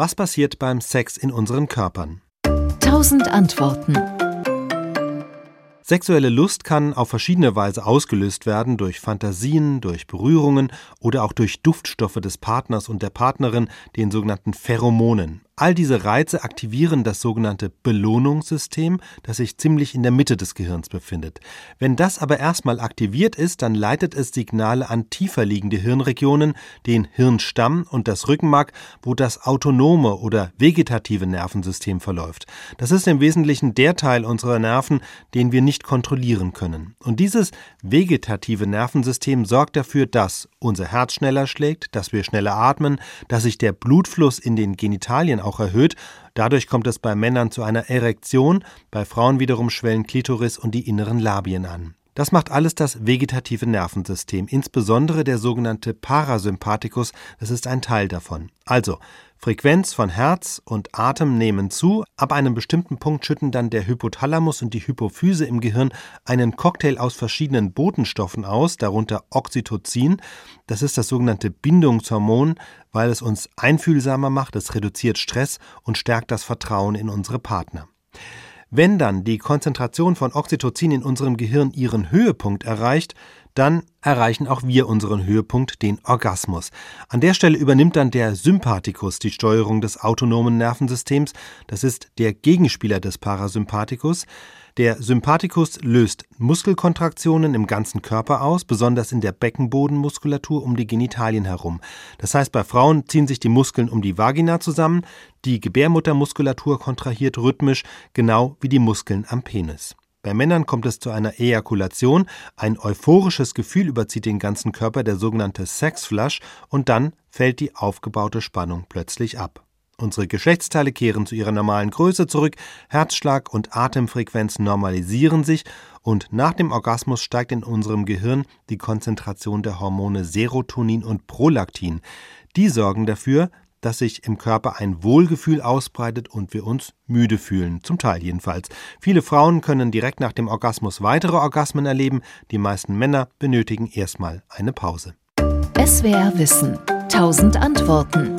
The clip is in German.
Was passiert beim Sex in unseren Körpern? Tausend Antworten. Sexuelle Lust kann auf verschiedene Weise ausgelöst werden durch Fantasien, durch Berührungen oder auch durch Duftstoffe des Partners und der Partnerin, den sogenannten Pheromonen. All diese Reize aktivieren das sogenannte Belohnungssystem, das sich ziemlich in der Mitte des Gehirns befindet. Wenn das aber erstmal aktiviert ist, dann leitet es Signale an tiefer liegende Hirnregionen, den Hirnstamm und das Rückenmark, wo das autonome oder vegetative Nervensystem verläuft. Das ist im Wesentlichen der Teil unserer Nerven, den wir nicht kontrollieren können. Und dieses vegetative Nervensystem sorgt dafür, dass unser Herz schneller schlägt, dass wir schneller atmen, dass sich der Blutfluss in den Genitalien auch erhöht. Dadurch kommt es bei Männern zu einer Erektion, bei Frauen wiederum schwellen Klitoris und die inneren Labien an. Das macht alles das vegetative Nervensystem, insbesondere der sogenannte Parasympathikus, das ist ein Teil davon. Also, Frequenz von Herz und Atem nehmen zu, ab einem bestimmten Punkt schütten dann der Hypothalamus und die Hypophyse im Gehirn einen Cocktail aus verschiedenen Botenstoffen aus, darunter Oxytocin, das ist das sogenannte Bindungshormon, weil es uns einfühlsamer macht, es reduziert Stress und stärkt das Vertrauen in unsere Partner. Wenn dann die Konzentration von Oxytocin in unserem Gehirn ihren Höhepunkt erreicht, dann erreichen auch wir unseren Höhepunkt, den Orgasmus. An der Stelle übernimmt dann der Sympathikus die Steuerung des autonomen Nervensystems, das ist der Gegenspieler des Parasympathikus. Der Sympathikus löst Muskelkontraktionen im ganzen Körper aus, besonders in der Beckenbodenmuskulatur um die Genitalien herum. Das heißt, bei Frauen ziehen sich die Muskeln um die Vagina zusammen, die Gebärmuttermuskulatur kontrahiert rhythmisch, genau wie die Muskeln am Penis. Bei Männern kommt es zu einer Ejakulation, ein euphorisches Gefühl überzieht den ganzen Körper, der sogenannte Sexflush, und dann fällt die aufgebaute Spannung plötzlich ab. Unsere Geschlechtsteile kehren zu ihrer normalen Größe zurück, Herzschlag und Atemfrequenz normalisieren sich und nach dem Orgasmus steigt in unserem Gehirn die Konzentration der Hormone Serotonin und Prolaktin. Die sorgen dafür, dass sich im Körper ein Wohlgefühl ausbreitet und wir uns müde fühlen, zum Teil jedenfalls. Viele Frauen können direkt nach dem Orgasmus weitere Orgasmen erleben, die meisten Männer benötigen erstmal eine Pause. SWR Wissen. Tausend Antworten.